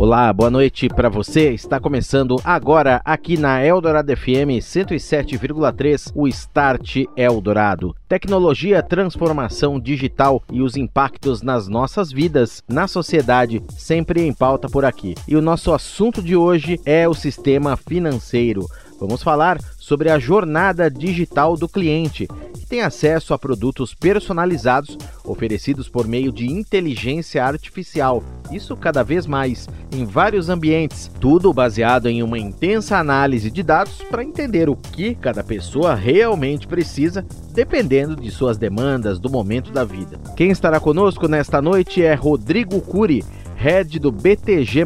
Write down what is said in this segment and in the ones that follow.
Olá, boa noite para você. Está começando agora aqui na Eldorado FM 107,3 o Start Eldorado. Tecnologia, transformação digital e os impactos nas nossas vidas, na sociedade, sempre em pauta por aqui. E o nosso assunto de hoje é o sistema financeiro. Vamos falar sobre a jornada digital do cliente, que tem acesso a produtos personalizados oferecidos por meio de inteligência artificial. Isso cada vez mais em vários ambientes, tudo baseado em uma intensa análise de dados para entender o que cada pessoa realmente precisa, dependendo de suas demandas do momento da vida. Quem estará conosco nesta noite é Rodrigo Cury, head do BTG+,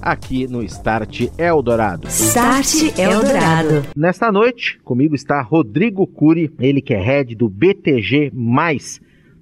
aqui no Start Eldorado. Start Eldorado. Nesta noite, comigo está Rodrigo Cury, ele que é head do BTG+.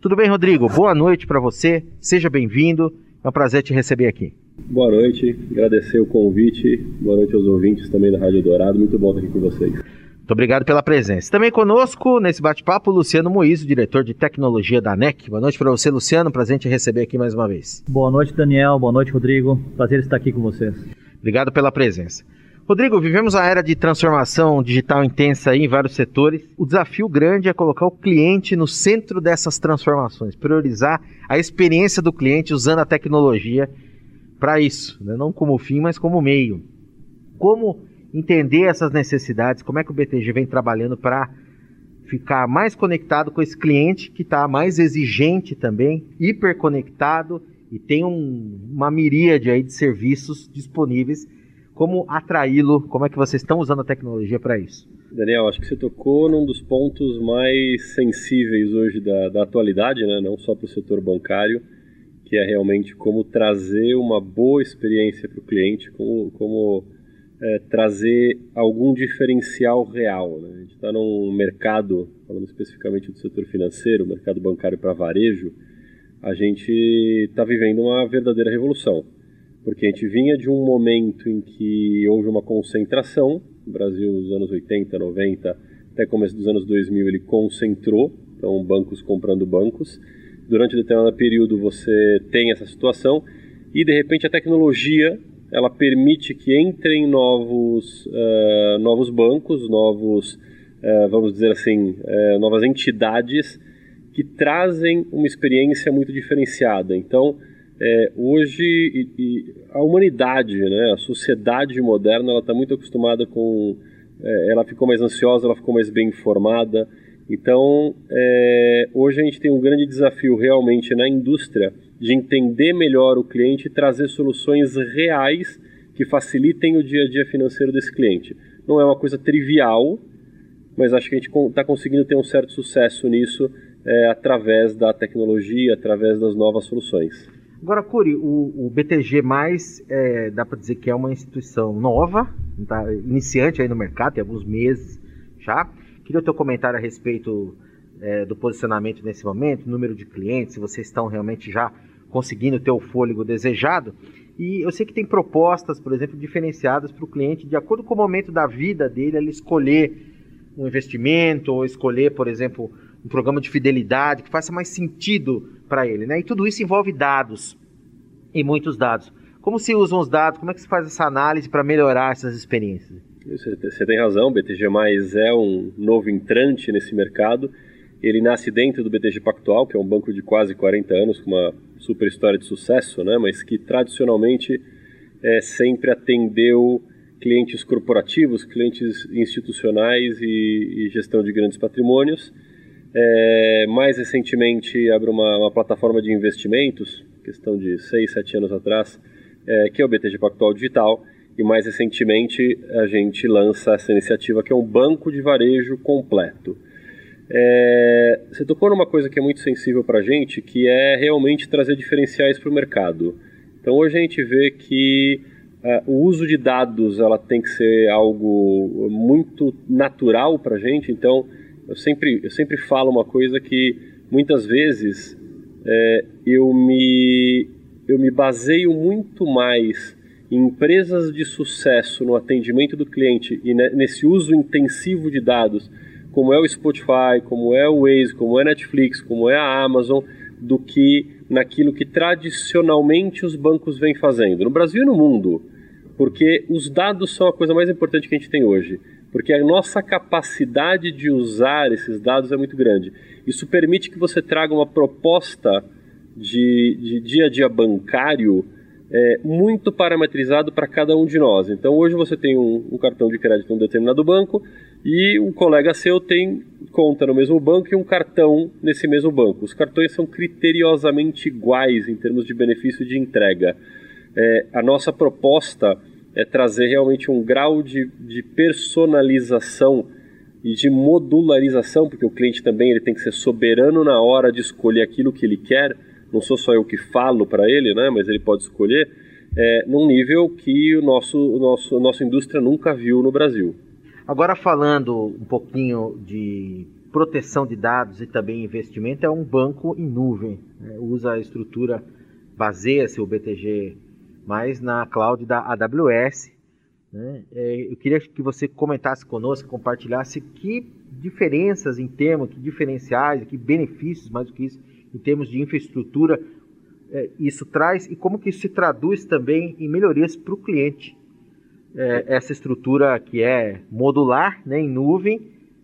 Tudo bem, Rodrigo? Boa noite para você, seja bem-vindo, é um prazer te receber aqui. Boa noite, agradecer o convite, boa noite aos ouvintes também da Rádio Dourado, muito bom estar aqui com vocês. Muito obrigado pela presença. Também conosco nesse bate-papo, Luciano Moiso, diretor de tecnologia da NEC. Boa noite para você, Luciano. Prazer em te receber aqui mais uma vez. Boa noite, Daniel. Boa noite, Rodrigo. Prazer estar aqui com vocês. Obrigado pela presença. Rodrigo, vivemos a era de transformação digital intensa em vários setores. O desafio grande é colocar o cliente no centro dessas transformações, priorizar a experiência do cliente usando a tecnologia para isso, né? não como fim, mas como meio. Como entender essas necessidades, como é que o BTG vem trabalhando para ficar mais conectado com esse cliente que está mais exigente também, hiperconectado e tem um, uma miríade aí de serviços disponíveis. Como atraí-lo? Como é que vocês estão usando a tecnologia para isso? Daniel, acho que você tocou num dos pontos mais sensíveis hoje da, da atualidade, né? não só para o setor bancário, que é realmente como trazer uma boa experiência para o cliente, como, como é, trazer algum diferencial real. Né? A gente está num mercado, falando especificamente do setor financeiro, mercado bancário para varejo, a gente está vivendo uma verdadeira revolução. Porque a gente vinha de um momento em que houve uma concentração, o Brasil nos anos 80, 90, até começo dos anos 2000 ele concentrou, então bancos comprando bancos. Durante um determinado período você tem essa situação e de repente a tecnologia ela permite que entrem novos, uh, novos bancos, novos, uh, vamos dizer assim, uh, novas entidades que trazem uma experiência muito diferenciada. Então, hoje e, e a humanidade, né, a sociedade moderna, ela está muito acostumada com, ela ficou mais ansiosa, ela ficou mais bem informada. Então, hoje a gente tem um grande desafio realmente na indústria de entender melhor o cliente e trazer soluções reais que facilitem o dia a dia financeiro desse cliente. Não é uma coisa trivial, mas acho que a gente está conseguindo ter um certo sucesso nisso é, através da tecnologia, através das novas soluções. Agora, Curi, o, o BTG, é, dá para dizer que é uma instituição nova, tá, iniciante aí no mercado, tem alguns meses já. Queria o teu comentário a respeito é, do posicionamento nesse momento, número de clientes, se vocês estão realmente já conseguindo ter o fôlego desejado. E eu sei que tem propostas, por exemplo, diferenciadas para o cliente, de acordo com o momento da vida dele, ele escolher um investimento ou escolher, por exemplo, um programa de fidelidade que faça mais sentido para ele. Né? E tudo isso envolve dados, e muitos dados. Como se usam os dados? Como é que se faz essa análise para melhorar essas experiências? Você tem razão, BTG é um novo entrante nesse mercado ele nasce dentro do BTG Pactual, que é um banco de quase 40 anos, com uma super história de sucesso, né? mas que tradicionalmente é, sempre atendeu clientes corporativos, clientes institucionais e, e gestão de grandes patrimônios. É, mais recentemente, abre uma, uma, plataforma de investimentos, questão de 6, 7 anos atrás, é, que é o BTG Pactual Digital, e mais recentemente a gente lança essa iniciativa que é um banco de varejo completo. É, você tocou numa coisa que é muito sensível para a gente, que é realmente trazer diferenciais para o mercado. Então hoje a gente vê que uh, o uso de dados ela tem que ser algo muito natural para a gente. Então eu sempre, eu sempre falo uma coisa que muitas vezes é, eu, me, eu me baseio muito mais em empresas de sucesso no atendimento do cliente e nesse uso intensivo de dados, como é o Spotify, como é o Waze, como é a Netflix, como é a Amazon, do que naquilo que tradicionalmente os bancos vêm fazendo, no Brasil e no mundo, porque os dados são a coisa mais importante que a gente tem hoje, porque a nossa capacidade de usar esses dados é muito grande. Isso permite que você traga uma proposta de, de dia a dia bancário é, muito parametrizado para cada um de nós. Então hoje você tem um, um cartão de crédito em um determinado banco e um colega seu tem conta no mesmo banco e um cartão nesse mesmo banco. Os cartões são criteriosamente iguais em termos de benefício de entrega. É, a nossa proposta é trazer realmente um grau de, de personalização e de modularização, porque o cliente também ele tem que ser soberano na hora de escolher aquilo que ele quer não sou só eu que falo para ele, né, mas ele pode escolher, é, num nível que o nosso, o nosso, a nossa indústria nunca viu no Brasil. Agora falando um pouquinho de proteção de dados e também investimento, é um banco em nuvem, né, usa a estrutura, baseia-se o BTG mais na cloud da AWS. Né? É, eu queria que você comentasse conosco, compartilhasse que diferenças em termos, que diferenciais, que benefícios, mais do que isso, em termos de infraestrutura, é, isso traz e como que isso se traduz também em melhorias para o cliente. É, essa estrutura que é modular, né, em nuvem,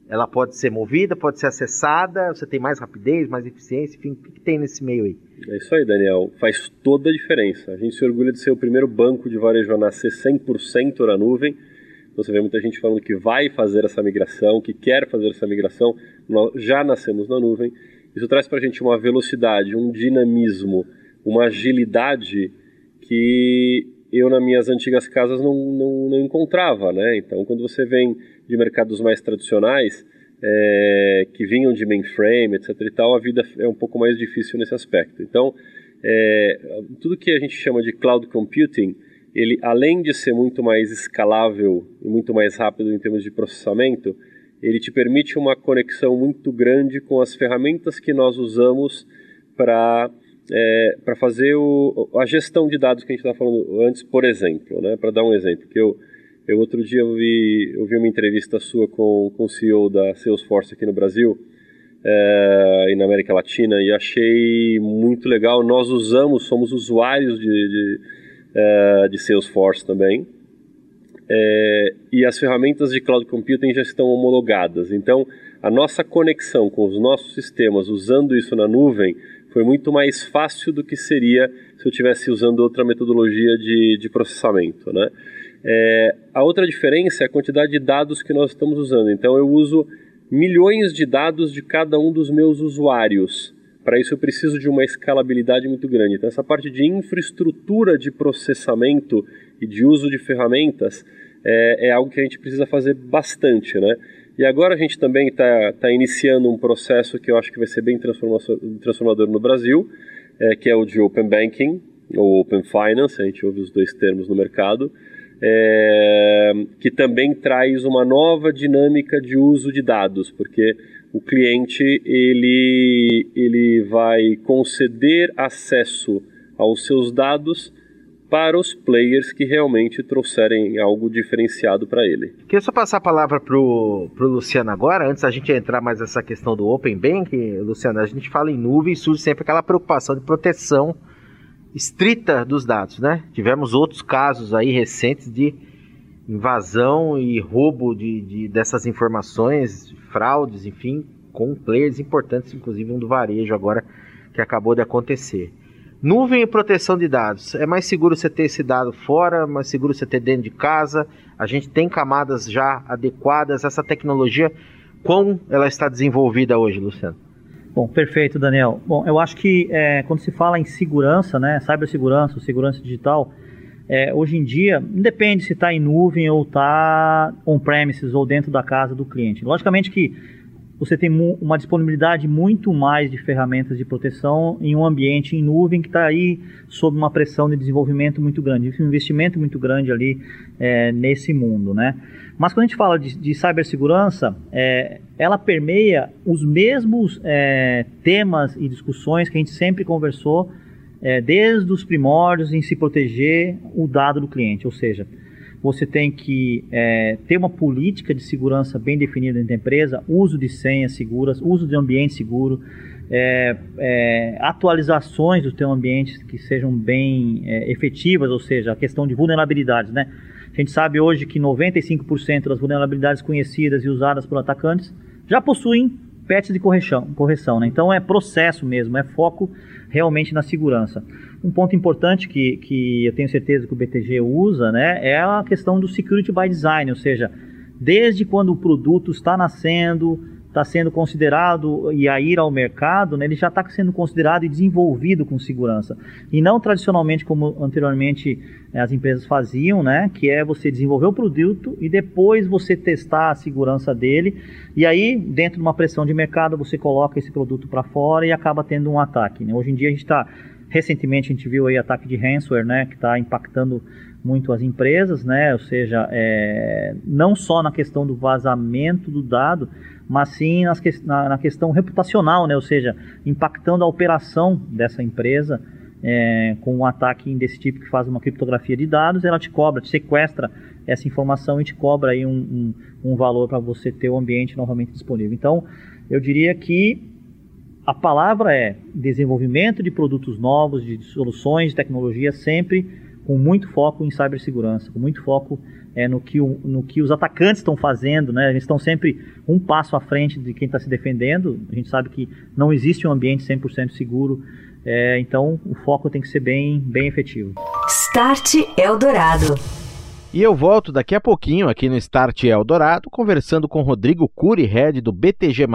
ela pode ser movida, pode ser acessada, você tem mais rapidez, mais eficiência, enfim, o que, que tem nesse meio aí? É isso aí, Daniel. Faz toda a diferença. A gente se orgulha de ser o primeiro banco de varejo a nascer 100% na nuvem. Você vê muita gente falando que vai fazer essa migração, que quer fazer essa migração. Nós já nascemos na nuvem. Isso traz para a gente uma velocidade, um dinamismo, uma agilidade que eu nas minhas antigas casas não, não, não encontrava, né? Então, quando você vem de mercados mais tradicionais, é, que vinham de mainframe, etc e tal, a vida é um pouco mais difícil nesse aspecto. Então, é, tudo que a gente chama de cloud computing, ele além de ser muito mais escalável e muito mais rápido em termos de processamento, ele te permite uma conexão muito grande com as ferramentas que nós usamos para é, para fazer o, a gestão de dados que a gente estava falando antes, por exemplo, né? Para dar um exemplo, que eu, eu outro dia eu eu uma entrevista sua com, com o CEO da Salesforce aqui no Brasil é, e na América Latina e achei muito legal. Nós usamos, somos usuários de, de, é, de Salesforce também é, e as ferramentas de cloud computing já estão homologadas. Então, a nossa conexão com os nossos sistemas usando isso na nuvem foi muito mais fácil do que seria se eu estivesse usando outra metodologia de, de processamento. Né? É, a outra diferença é a quantidade de dados que nós estamos usando. Então, eu uso milhões de dados de cada um dos meus usuários. Para isso, eu preciso de uma escalabilidade muito grande. Então, essa parte de infraestrutura de processamento e de uso de ferramentas é, é algo que a gente precisa fazer bastante, né? E agora a gente também está tá iniciando um processo que eu acho que vai ser bem transformador no Brasil, é, que é o de Open Banking, ou Open Finance, a gente ouve os dois termos no mercado, é, que também traz uma nova dinâmica de uso de dados, porque o cliente ele, ele vai conceder acesso aos seus dados para os players que realmente trouxerem algo diferenciado para ele. Queria só passar a palavra para o Luciano agora, antes da gente entrar mais nessa questão do Open Bank, Luciano, a gente fala em nuvem e surge sempre aquela preocupação de proteção estrita dos dados, né? Tivemos outros casos aí recentes de invasão e roubo de, de dessas informações, fraudes, enfim, com players importantes, inclusive um do varejo agora que acabou de acontecer. Nuvem e proteção de dados. É mais seguro você ter esse dado fora, mais seguro você ter dentro de casa. A gente tem camadas já adequadas. Essa tecnologia, como ela está desenvolvida hoje, Luciano? Bom, perfeito, Daniel. Bom, eu acho que é, quando se fala em segurança, né, cibersegurança, segurança digital, é, hoje em dia, independe se está em nuvem ou está on-premises ou dentro da casa do cliente. Logicamente que você tem uma disponibilidade muito mais de ferramentas de proteção em um ambiente em nuvem que está aí sob uma pressão de desenvolvimento muito grande, um investimento muito grande ali é, nesse mundo, né? Mas quando a gente fala de, de cibersegurança, é, ela permeia os mesmos é, temas e discussões que a gente sempre conversou é, desde os primórdios em se proteger o dado do cliente, ou seja, você tem que é, ter uma política de segurança bem definida dentro da empresa, uso de senhas seguras, uso de ambiente seguro, é, é, atualizações do teu ambiente que sejam bem é, efetivas, ou seja, a questão de vulnerabilidades, né? A gente sabe hoje que 95% das vulnerabilidades conhecidas e usadas por atacantes já possuem patches de correção, correção né? então é processo mesmo, é foco realmente na segurança. Um ponto importante que, que eu tenho certeza que o BTG usa né, é a questão do security by design, ou seja, desde quando o produto está nascendo, está sendo considerado e a ir ao mercado, né, ele já está sendo considerado e desenvolvido com segurança. E não tradicionalmente como anteriormente eh, as empresas faziam, né, que é você desenvolver o produto e depois você testar a segurança dele. E aí, dentro de uma pressão de mercado, você coloca esse produto para fora e acaba tendo um ataque. Né? Hoje em dia a gente está Recentemente a gente viu aí ataque de ransomware, né, que está impactando muito as empresas, né, ou seja, é, não só na questão do vazamento do dado, mas sim nas, na, na, questão reputacional, né, ou seja, impactando a operação dessa empresa é, com um ataque desse tipo que faz uma criptografia de dados, ela te cobra, te sequestra essa informação e te cobra aí um, um, um valor para você ter o ambiente novamente disponível. Então, eu diria que a palavra é desenvolvimento de produtos novos, de soluções de tecnologia, sempre com muito foco em cibersegurança, com muito foco é, no, que o, no que os atacantes estão fazendo. Né? Eles estão sempre um passo à frente de quem está se defendendo. A gente sabe que não existe um ambiente 100% seguro, é, então o foco tem que ser bem, bem efetivo. Start Eldorado. E eu volto daqui a pouquinho aqui no Start Eldorado, conversando com Rodrigo Curi, head do BTG+,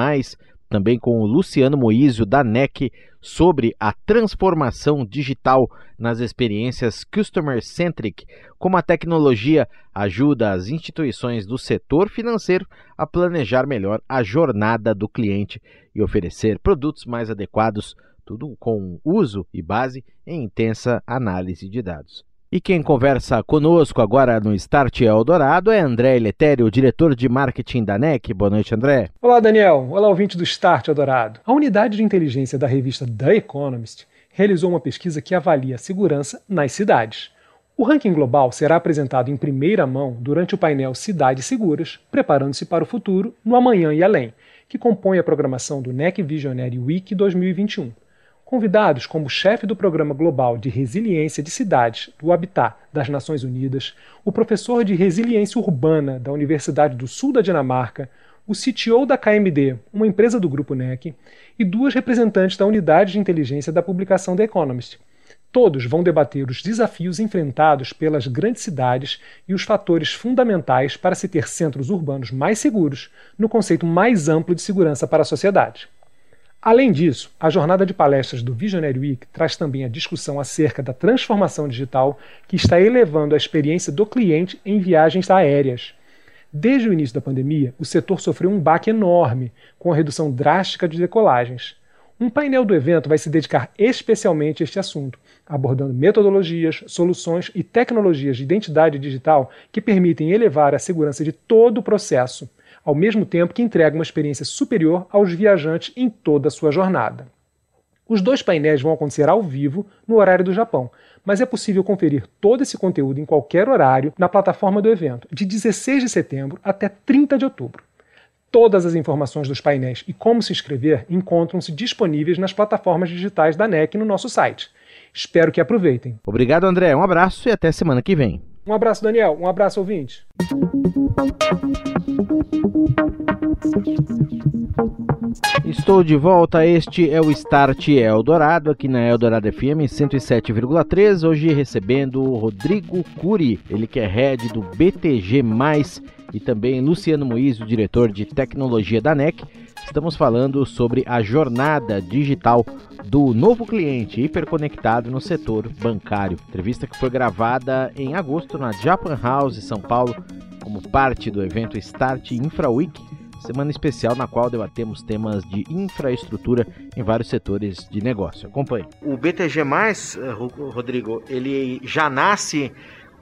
também com o Luciano Moísio da NEC sobre a transformação digital nas experiências customer centric, como a tecnologia ajuda as instituições do setor financeiro a planejar melhor a jornada do cliente e oferecer produtos mais adequados, tudo com uso e base em intensa análise de dados. E quem conversa conosco agora no Start Eldorado é André Letério, diretor de marketing da NEC. Boa noite, André. Olá, Daniel. Olá, ouvinte do Start Eldorado. A unidade de inteligência da revista The Economist realizou uma pesquisa que avalia a segurança nas cidades. O ranking global será apresentado em primeira mão durante o painel Cidades Seguras, preparando-se para o futuro, no amanhã e além, que compõe a programação do NEC Visionary Week 2021. Convidados como o chefe do Programa Global de Resiliência de Cidades do Habitat das Nações Unidas, o professor de Resiliência Urbana da Universidade do Sul da Dinamarca, o CTO da KMD, uma empresa do grupo NEC, e duas representantes da unidade de inteligência da publicação The Economist. Todos vão debater os desafios enfrentados pelas grandes cidades e os fatores fundamentais para se ter centros urbanos mais seguros, no conceito mais amplo de segurança para a sociedade. Além disso, a jornada de palestras do Visionary Week traz também a discussão acerca da transformação digital que está elevando a experiência do cliente em viagens aéreas. Desde o início da pandemia, o setor sofreu um baque enorme, com a redução drástica de decolagens. Um painel do evento vai se dedicar especialmente a este assunto, abordando metodologias, soluções e tecnologias de identidade digital que permitem elevar a segurança de todo o processo ao mesmo tempo que entrega uma experiência superior aos viajantes em toda a sua jornada. Os dois painéis vão acontecer ao vivo no horário do Japão, mas é possível conferir todo esse conteúdo em qualquer horário na plataforma do evento, de 16 de setembro até 30 de outubro. Todas as informações dos painéis e como se inscrever encontram-se disponíveis nas plataformas digitais da NEC no nosso site. Espero que aproveitem. Obrigado, André. Um abraço e até semana que vem. Um abraço, Daniel. Um abraço, ouvinte. Estou de volta. Este é o Start Eldorado, aqui na Eldorado FM 107,3. Hoje recebendo o Rodrigo Curi, ele que é head do BTG, e também Luciano Moiz, o diretor de tecnologia da NEC. Estamos falando sobre a jornada digital do novo cliente hiperconectado no setor bancário. Entrevista que foi gravada em agosto na Japan House São Paulo, como parte do evento Start Infra Week, semana especial na qual debatemos temas de infraestrutura em vários setores de negócio. Acompanhe. O BTG+, eh, Rodrigo, ele já nasce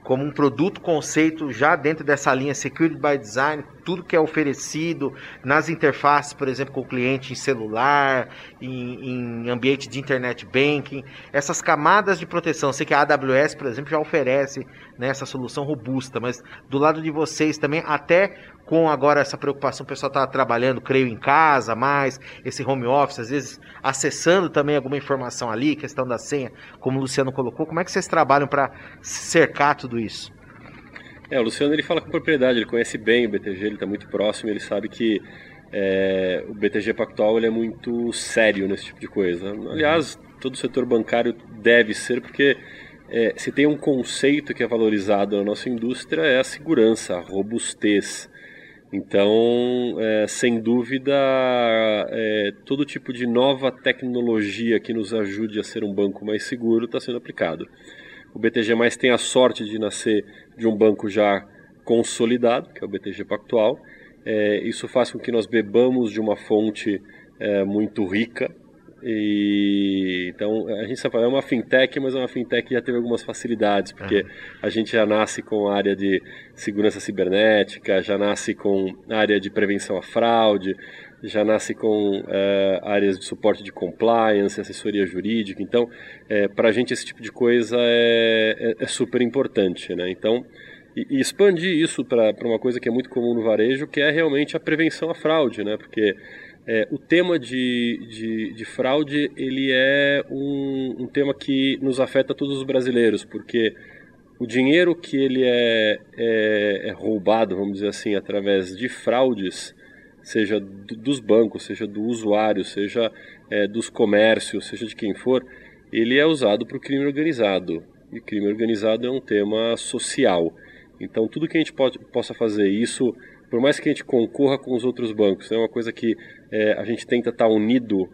como um produto conceito já dentro dessa linha Security by Design, tudo que é oferecido nas interfaces, por exemplo, com o cliente em celular, em, em ambiente de internet banking, essas camadas de proteção. Sei que a AWS, por exemplo, já oferece né, essa solução robusta, mas do lado de vocês também, até com agora essa preocupação, o pessoal está trabalhando, creio, em casa mais, esse home office, às vezes acessando também alguma informação ali, questão da senha, como o Luciano colocou. Como é que vocês trabalham para cercar tudo isso? É, o Luciano ele fala com propriedade, ele conhece bem o BTG, ele está muito próximo, ele sabe que é, o BTG Pactual ele é muito sério nesse tipo de coisa. Aliás, todo o setor bancário deve ser, porque é, se tem um conceito que é valorizado na nossa indústria é a segurança, a robustez. Então, é, sem dúvida, é, todo tipo de nova tecnologia que nos ajude a ser um banco mais seguro está sendo aplicado. O BTG Mais tem a sorte de nascer de um banco já consolidado, que é o BTG Pactual. É, isso faz com que nós bebamos de uma fonte é, muito rica e, então, a gente sabe, é uma fintech, mas é uma fintech que já teve algumas facilidades, porque a gente já nasce com a área de segurança cibernética, já nasce com a área de prevenção à fraude, já nasce com é, áreas de suporte de compliance, assessoria jurídica. Então, é, para a gente esse tipo de coisa é, é, é super importante. Né? Então, e, e expandir isso para uma coisa que é muito comum no varejo, que é realmente a prevenção à fraude, né? porque é, o tema de, de, de, fraude ele é um, um, tema que nos afeta todos os brasileiros, porque o dinheiro que ele é, é, é roubado, vamos dizer assim, através de fraudes, seja do, dos bancos, seja do usuário, seja é, dos comércios, seja de quem for, ele é usado para o crime organizado. E crime organizado é um tema social. Então, tudo que a gente pode, possa fazer, isso por mais que a gente concorra com os outros bancos, é uma coisa que é, a gente tenta estar unido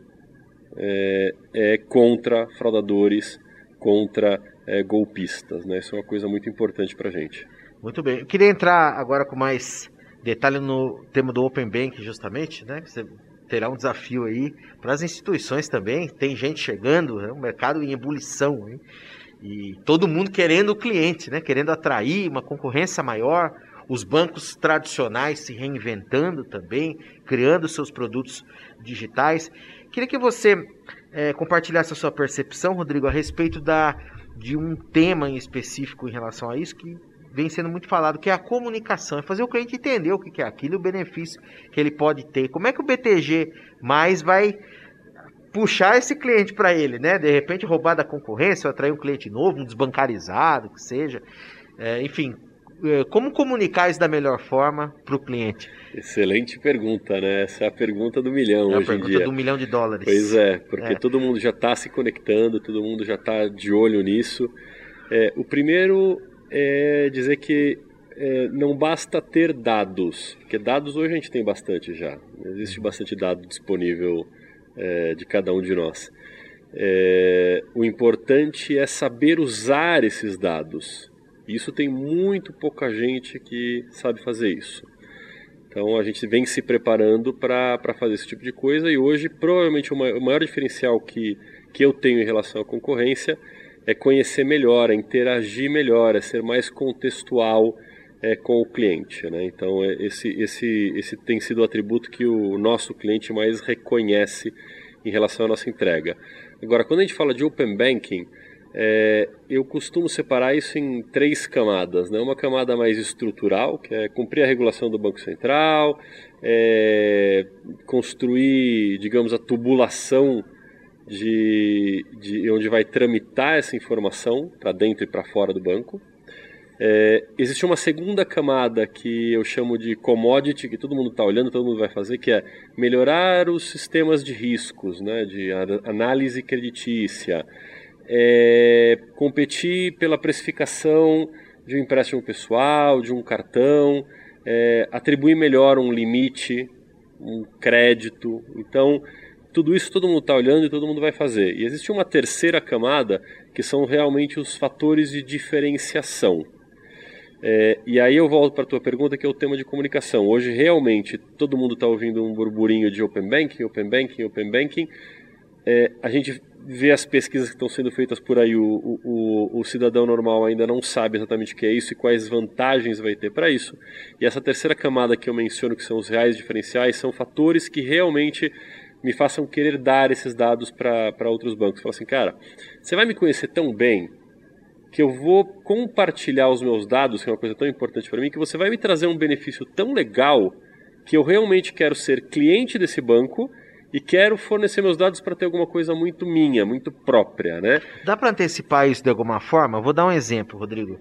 é, é contra fraudadores, contra é, golpistas. Né? Isso é uma coisa muito importante para a gente. Muito bem. Eu queria entrar agora com mais detalhe no tema do Open Bank, justamente, né? Você terá um desafio aí para as instituições também. Tem gente chegando, é um mercado em ebulição, hein? e todo mundo querendo o cliente, né? Querendo atrair uma concorrência maior os bancos tradicionais se reinventando também, criando seus produtos digitais. Queria que você é, compartilhasse a sua percepção, Rodrigo, a respeito da, de um tema em específico em relação a isso que vem sendo muito falado, que é a comunicação, é fazer o cliente entender o que é aquilo o benefício que ele pode ter. Como é que o BTG mais vai puxar esse cliente para ele, né? De repente roubar da concorrência, ou atrair um cliente novo, um desbancarizado, que seja. É, enfim, é, como comunicar isso da melhor forma para o cliente? Excelente pergunta, né? Essa é a pergunta do milhão é hoje em dia. a pergunta do milhão de dólares. Pois é, porque é. todo mundo já está se conectando, todo mundo já está de olho nisso. É, o primeiro é dizer que é, não basta ter dados, porque dados hoje a gente tem bastante já. Existe bastante dado disponível é, de cada um de nós. o importante é saber usar esses dados isso tem muito pouca gente que sabe fazer isso. Então a gente vem se preparando para fazer esse tipo de coisa e hoje provavelmente o maior diferencial que, que eu tenho em relação à concorrência é conhecer melhor, é interagir melhor, é ser mais contextual é, com o cliente. Né? Então é, esse, esse, esse tem sido o atributo que o nosso cliente mais reconhece em relação à nossa entrega. Agora, quando a gente fala de Open Banking, é, eu costumo separar isso em três camadas. Né? Uma camada mais estrutural, que é cumprir a regulação do Banco Central, é, construir, digamos, a tubulação de, de onde vai tramitar essa informação para dentro e para fora do banco. É, existe uma segunda camada que eu chamo de commodity, que todo mundo está olhando, todo mundo vai fazer, que é melhorar os sistemas de riscos, né, de análise creditícia, é, competir pela precificação de um empréstimo pessoal, de um cartão, é, atribuir melhor um limite um crédito. Então, tudo isso todo mundo está olhando e todo mundo vai fazer. E existe uma terceira camada que são realmente os fatores de diferenciação. É, e aí eu volto para a tua pergunta, que é o tema de comunicação. Hoje, realmente, todo mundo está ouvindo um burburinho de Open Banking, Open Banking, Open Banking. É, a gente vê as pesquisas que estão sendo feitas por aí, o, o, o, cidadão normal ainda não sabe exatamente o que é isso e quais vantagens vai ter para isso. E essa terceira camada que eu menciono, que são os reais diferenciais, são fatores que realmente me façam querer dar esses dados para outros bancos. Falar assim, cara, você vai me conhecer tão bem que eu vou compartilhar os meus dados, que é uma coisa tão importante para mim, que você vai me trazer um benefício tão legal que eu realmente quero ser cliente desse banco e quero fornecer meus dados para ter alguma coisa muito minha, muito própria, né? Dá para antecipar isso de alguma forma? Vou dar um exemplo, Rodrigo.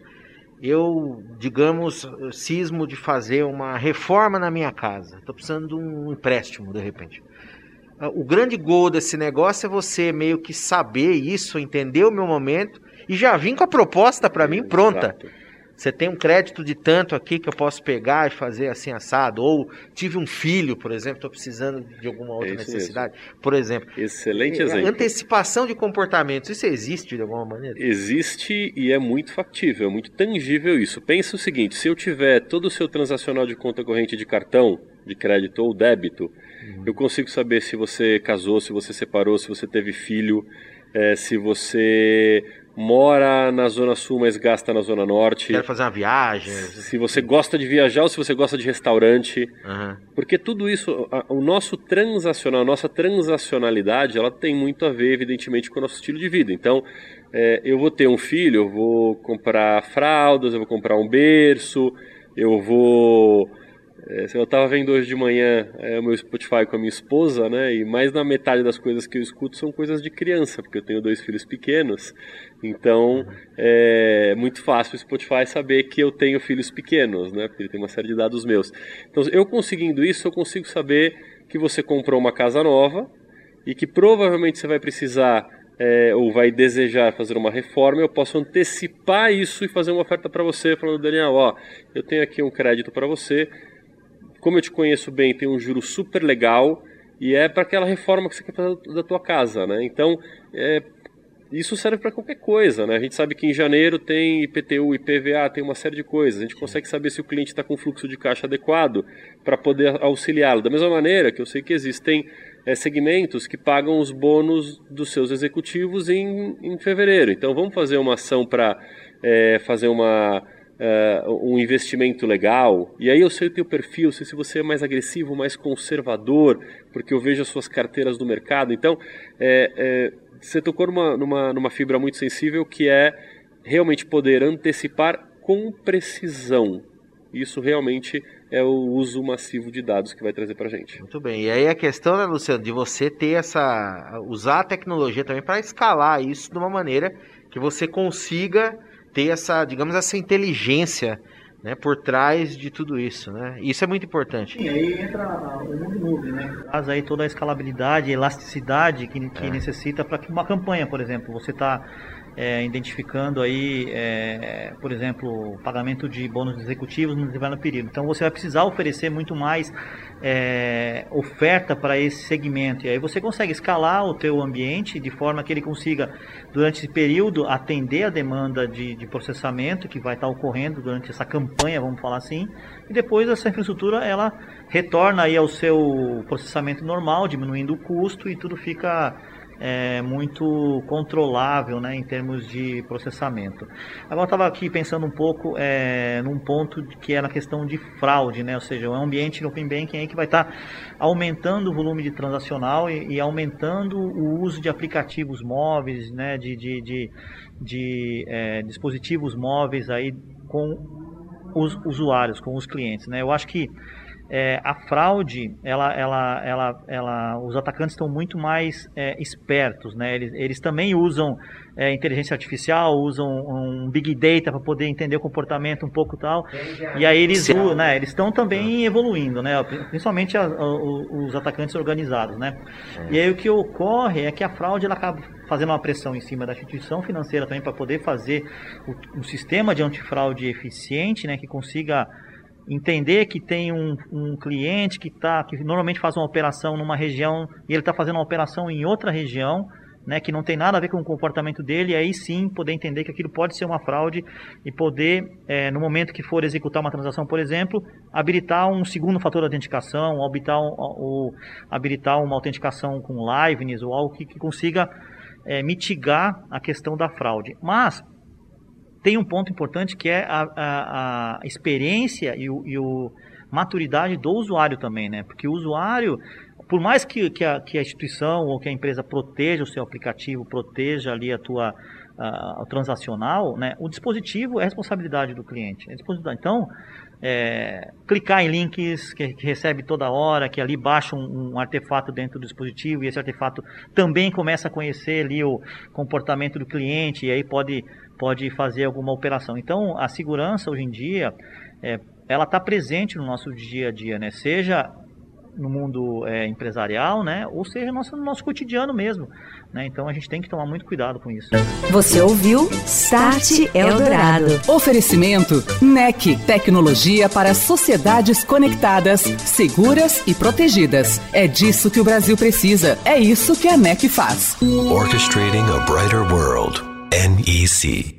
Eu, digamos, cismo de fazer uma reforma na minha casa. Estou precisando de um empréstimo, de repente. O grande gol desse negócio é você meio que saber isso, entender o meu momento e já vir com a proposta para mim pronta. Você tem um crédito de tanto aqui que eu posso pegar e fazer assim assado. Ou tive um filho, por exemplo, estou precisando de alguma outra é necessidade. Mesmo. Por exemplo. Excelente exemplo. Antecipação de comportamentos. Isso existe de alguma maneira? Existe e é muito factível, é muito tangível isso. Pensa o seguinte: se eu tiver todo o seu transacional de conta corrente de cartão, de crédito ou débito, uhum. eu consigo saber se você casou, se você separou, se você teve filho, é, se você mora na Zona Sul, mas gasta na Zona Norte. Quer fazer uma viagem. Se você gosta de viajar ou se você gosta de restaurante. Uhum. Porque tudo isso, a, o nosso transacional, a nossa transacionalidade, ela tem muito a ver, evidentemente, com o nosso estilo de vida. Então, é, eu vou ter um filho, eu vou comprar fraldas, eu vou comprar um berço, eu vou eu estava vendo hoje de manhã é, o meu Spotify com a minha esposa, né? E mais da metade das coisas que eu escuto são coisas de criança, porque eu tenho dois filhos pequenos. Então é muito fácil o Spotify saber que eu tenho filhos pequenos, né? Porque ele tem uma série de dados meus. Então, eu conseguindo isso, eu consigo saber que você comprou uma casa nova e que provavelmente você vai precisar é, ou vai desejar fazer uma reforma, eu posso antecipar isso e fazer uma oferta para você, falando, Daniel, ó, eu tenho aqui um crédito para você, como eu te conheço bem, tem um juro super legal e é para aquela reforma que você quer fazer da tua casa, né? Então, é, isso serve para qualquer coisa, né? A gente sabe que em janeiro tem IPTU, IPVA, tem uma série de coisas. A gente consegue saber se o cliente está com fluxo de caixa adequado para poder auxiliá-lo. Da mesma maneira que eu sei que existem é, segmentos que pagam os bônus dos seus executivos em, em fevereiro. Então vamos fazer uma ação para é, fazer uma uh, um investimento legal. E aí eu sei o teu perfil, sei se você é mais agressivo, mais conservador, porque eu vejo as suas carteiras do mercado. Então, é, é, você tocou numa, numa, numa fibra muito sensível que é realmente poder antecipar com precisão. Isso realmente é o uso massivo de dados que vai trazer para a gente. Muito bem. E aí a questão, né, Luciano, de você ter essa. usar a tecnologia também para escalar isso de uma maneira que você consiga ter essa, digamos, essa inteligência né, por trás de tudo isso, né? Isso é muito importante. E aí entra o mundo nuvem, né? Traz aí toda a escalabilidade, elasticidade que, que é. necessita para que uma campanha, por exemplo, você está é, identificando aí, é, por exemplo, pagamento de bônus executivos no determinado período. Então você vai precisar oferecer muito mais é, oferta para esse segmento. E aí você consegue escalar o teu ambiente de forma que ele consiga, durante esse período, atender a demanda de, de processamento que vai estar ocorrendo durante essa campanha, vamos falar assim. E depois essa infraestrutura, ela retorna aí ao seu processamento normal, diminuindo o custo e tudo fica é, muito controlável né, em termos de processamento. Agora estava aqui pensando um pouco é, num ponto que é na questão de fraude, né, ou seja, é um ambiente no Open Banking aí que vai estar tá aumentando o volume de transacional e, e, aumentando o uso de aplicativos móveis, né, de, de, de, de é, dispositivos móveis aí com os usuários, com os clientes. Né? Eu acho que é, a fraude, ela, ela, ela, ela, os atacantes estão muito mais é, espertos, né? Eles, eles também usam é, inteligência artificial, usam um big data para poder entender o comportamento um pouco tal. E aí eles, né? Eles estão também evoluindo, né? Principalmente a, a, os atacantes organizados, né? É. E aí o que ocorre é que a fraude ela acaba fazendo uma pressão em cima da instituição financeira também para poder fazer o, um sistema de antifraude eficiente, né? Que consiga entender que tem um, um cliente que tá, que normalmente faz uma operação numa região e ele está fazendo uma operação em outra região, né, que não tem nada a ver com o comportamento dele, e aí sim poder entender que aquilo pode ser uma fraude e poder, é, no momento que for executar uma transação, por exemplo, habilitar um segundo fator de autenticação, habilitar, um, ou, habilitar uma autenticação com liveness ou algo que, que consiga é, mitigar a questão da fraude. Mas tem um ponto importante que é a, a, a experiência e o, e o maturidade do usuário também, né? Porque o usuário, por mais que, que, a, que a instituição ou que a empresa proteja o seu aplicativo, proteja ali a tua a, a transacional, né? O dispositivo é responsabilidade do cliente. É então, é, clicar em links que, que, recebe toda hora, que ali baixa um, um, artefato dentro do dispositivo e esse artefato também começa a conhecer ali o comportamento do cliente e aí pode, pode fazer alguma operação. Então, a segurança hoje em dia, é, ela está presente no nosso dia a dia, né? Seja no mundo é, empresarial, né? Ou seja, no nosso, no nosso cotidiano mesmo. Né? Então a gente tem que tomar muito cuidado com isso. Você ouviu Start Eldorado. Oferecimento NEC, tecnologia para sociedades conectadas, seguras e protegidas. É disso que o Brasil precisa. É isso que a NEC faz. Orchestrating a brighter world. NEC.